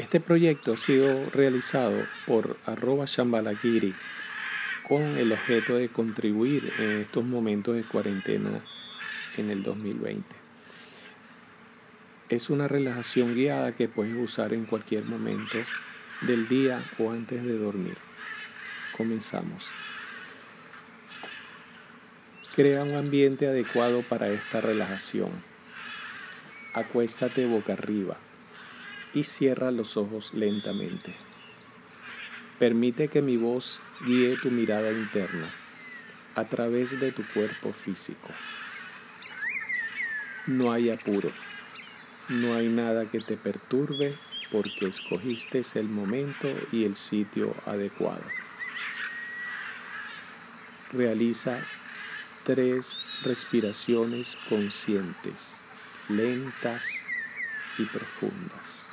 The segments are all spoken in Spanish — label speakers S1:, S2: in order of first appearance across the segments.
S1: Este proyecto ha sido realizado por arroba Shambalagiri con el objeto de contribuir en estos momentos de cuarentena en el 2020. Es una relajación guiada que puedes usar en cualquier momento del día o antes de dormir. Comenzamos. Crea un ambiente adecuado para esta relajación. Acuéstate boca arriba y cierra los ojos lentamente. Permite que mi voz guíe tu mirada interna a través de tu cuerpo físico. No hay apuro, no hay nada que te perturbe porque escogiste el momento y el sitio adecuado. Realiza tres respiraciones conscientes, lentas y profundas.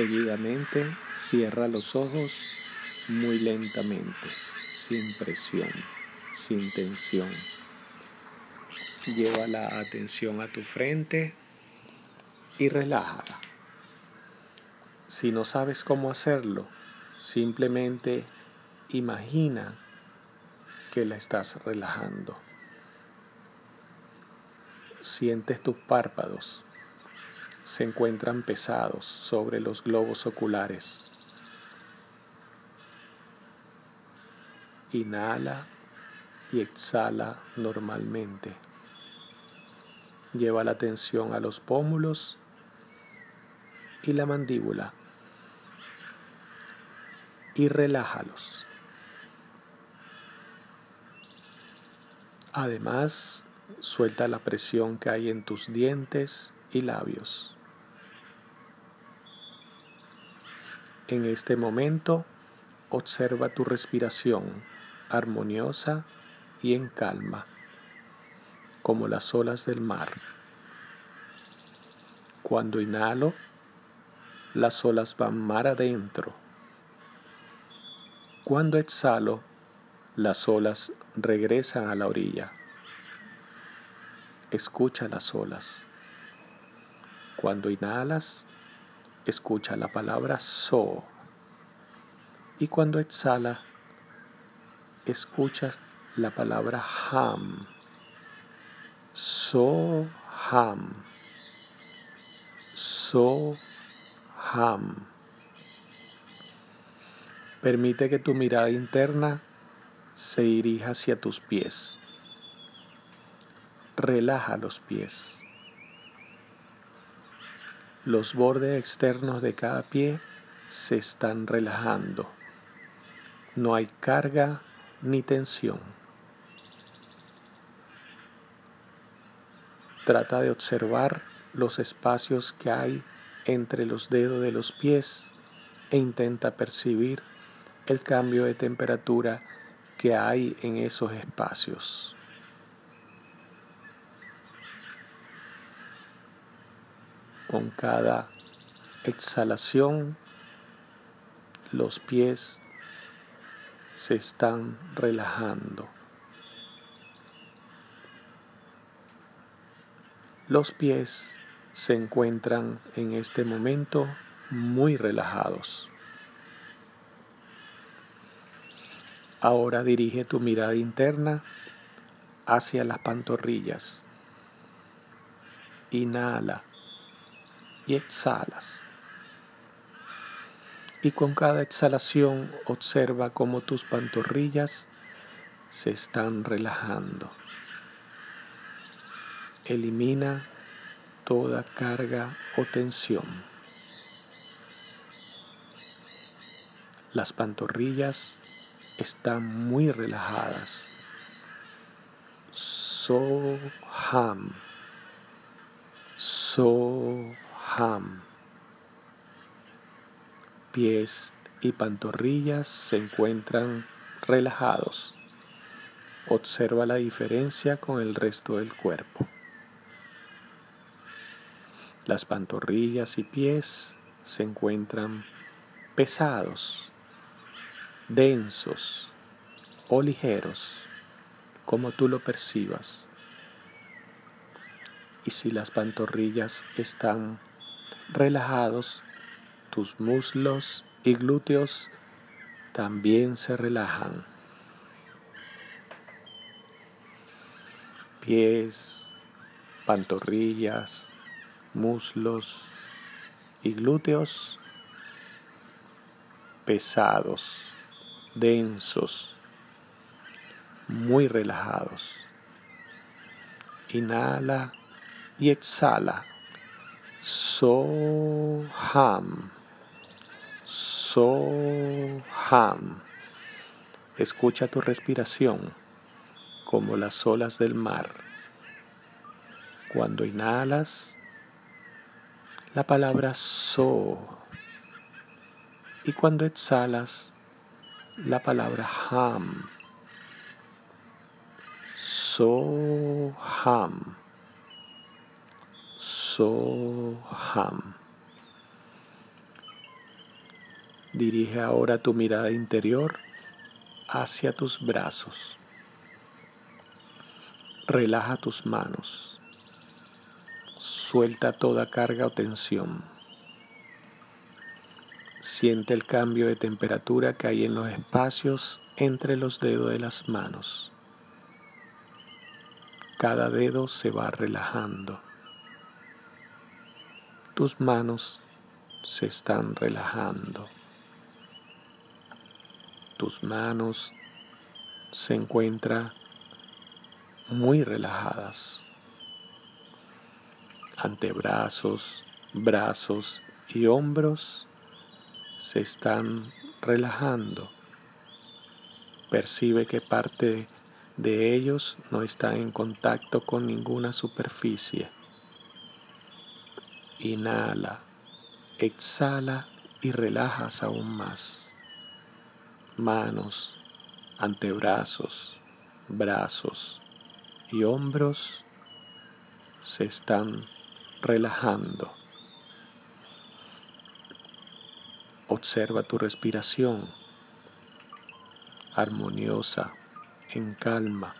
S1: Seguidamente cierra los ojos muy lentamente, sin presión, sin tensión. Lleva la atención a tu frente y relájala. Si no sabes cómo hacerlo, simplemente imagina que la estás relajando. Sientes tus párpados, se encuentran pesados sobre los globos oculares. Inhala y exhala normalmente. Lleva la atención a los pómulos y la mandíbula y relájalos. Además, suelta la presión que hay en tus dientes y labios. En este momento, observa tu respiración armoniosa y en calma, como las olas del mar. Cuando inhalo, las olas van mar adentro cuando exhalo, las olas regresan a la orilla. Escucha las olas. Cuando inhalas, escucha la palabra so. Y cuando exhala, escuchas la palabra ham. So ham. So ham. Permite que tu mirada interna se dirija hacia tus pies. Relaja los pies. Los bordes externos de cada pie se están relajando. No hay carga ni tensión. Trata de observar los espacios que hay entre los dedos de los pies e intenta percibir el cambio de temperatura que hay en esos espacios. Con cada exhalación, los pies se están relajando. Los pies se encuentran en este momento muy relajados. Ahora dirige tu mirada interna hacia las pantorrillas. Inhala y exhalas. Y con cada exhalación observa cómo tus pantorrillas se están relajando. Elimina toda carga o tensión. Las pantorrillas están muy relajadas. Soham. Soham. Pies y pantorrillas se encuentran relajados. Observa la diferencia con el resto del cuerpo. Las pantorrillas y pies se encuentran pesados densos o ligeros, como tú lo percibas. Y si las pantorrillas están relajados, tus muslos y glúteos también se relajan. Pies, pantorrillas, muslos y glúteos pesados, densos, muy relajados. Inhala y exhala. Soham. Soham. Escucha tu respiración como las olas del mar. Cuando inhalas, la palabra so. Y cuando exhalas, la palabra ham. Soham. Soham. Dirige ahora tu mirada interior hacia tus brazos. Relaja tus manos. Suelta toda carga o tensión. Siente el cambio de temperatura que hay en los espacios entre los dedos de las manos. Cada dedo se va relajando. Tus manos se están relajando. Tus manos se encuentran muy relajadas. Antebrazos, brazos y hombros se están relajando. Percibe que parte de ellos no está en contacto con ninguna superficie. Inhala, exhala y relajas aún más. Manos, antebrazos, brazos, y hombros se están relajando. Observa tu respiración armoniosa, en calma.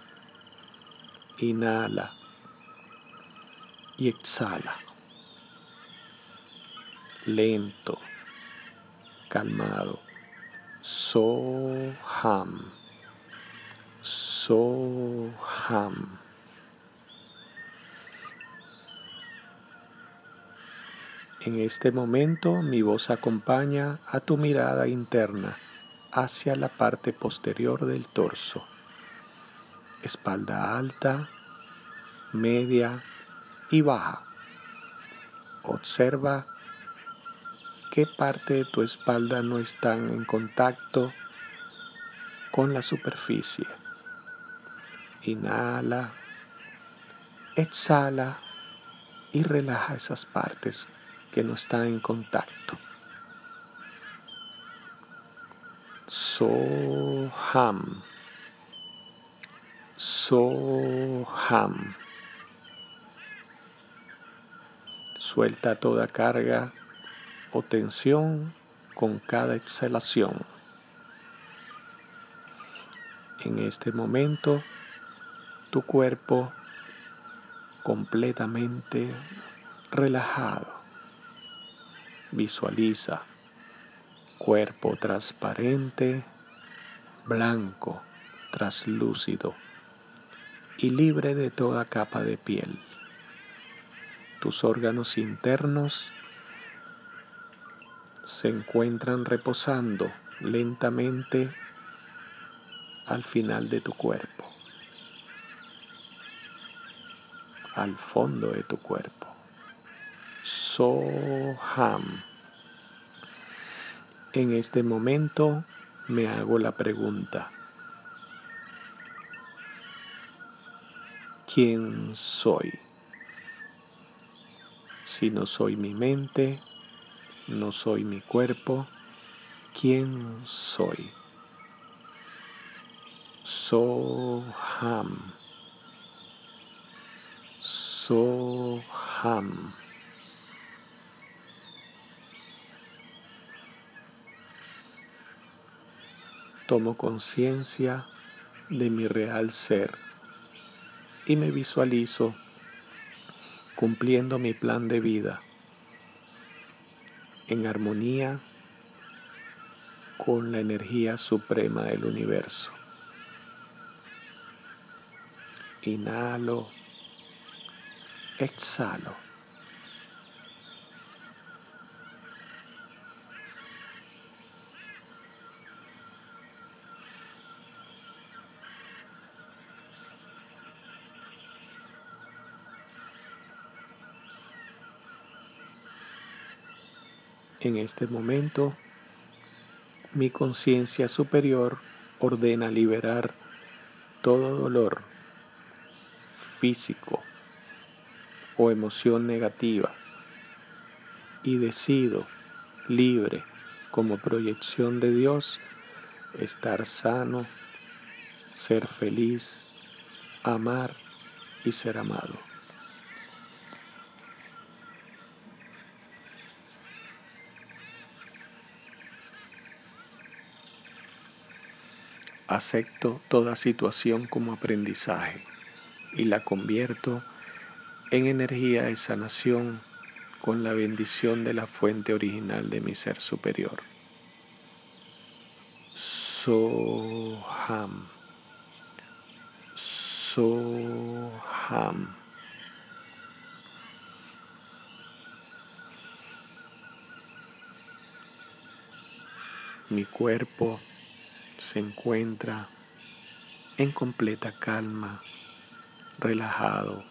S1: Inhala y exhala. Lento, calmado. Soham. Soham. En este momento mi voz acompaña a tu mirada interna hacia la parte posterior del torso. Espalda alta, media y baja. Observa qué parte de tu espalda no están en contacto con la superficie. Inhala, exhala y relaja esas partes que no está en contacto. Soham. Soham. Suelta toda carga o tensión con cada exhalación. En este momento, tu cuerpo completamente relajado. Visualiza cuerpo transparente, blanco, traslúcido y libre de toda capa de piel. Tus órganos internos se encuentran reposando lentamente al final de tu cuerpo, al fondo de tu cuerpo. Soham. En este momento me hago la pregunta, ¿quién soy? Si no soy mi mente, no soy mi cuerpo, ¿quién soy? Soham. Soham. tomo conciencia de mi real ser y me visualizo cumpliendo mi plan de vida en armonía con la energía suprema del universo. Inhalo, exhalo. En este momento, mi conciencia superior ordena liberar todo dolor físico o emoción negativa y decido libre como proyección de Dios estar sano, ser feliz, amar y ser amado. Acepto toda situación como aprendizaje y la convierto en energía de sanación con la bendición de la fuente original de mi ser superior. Soham. Soham. Mi cuerpo se encuentra en completa calma, relajado,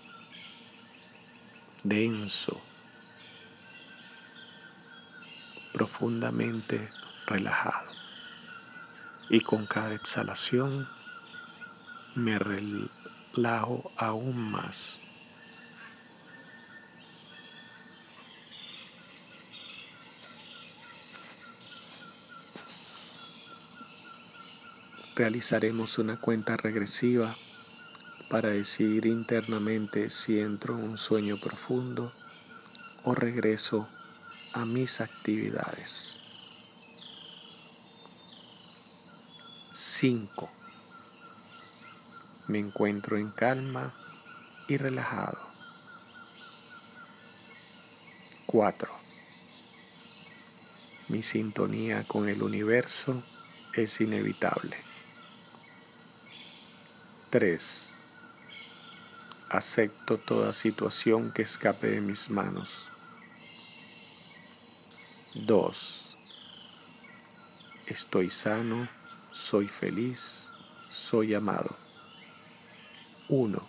S1: denso, profundamente relajado. Y con cada exhalación me relajo aún más. Realizaremos una cuenta regresiva para decidir internamente si entro en un sueño profundo o regreso a mis actividades. 5. Me encuentro en calma y relajado. 4. Mi sintonía con el universo es inevitable. 3. Acepto toda situación que escape de mis manos. 2. Estoy sano, soy feliz, soy amado. 1.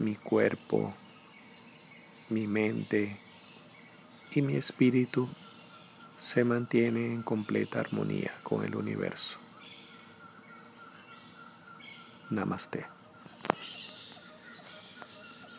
S1: Mi cuerpo, mi mente y mi espíritu se mantienen en completa armonía con el universo. नमस्ते।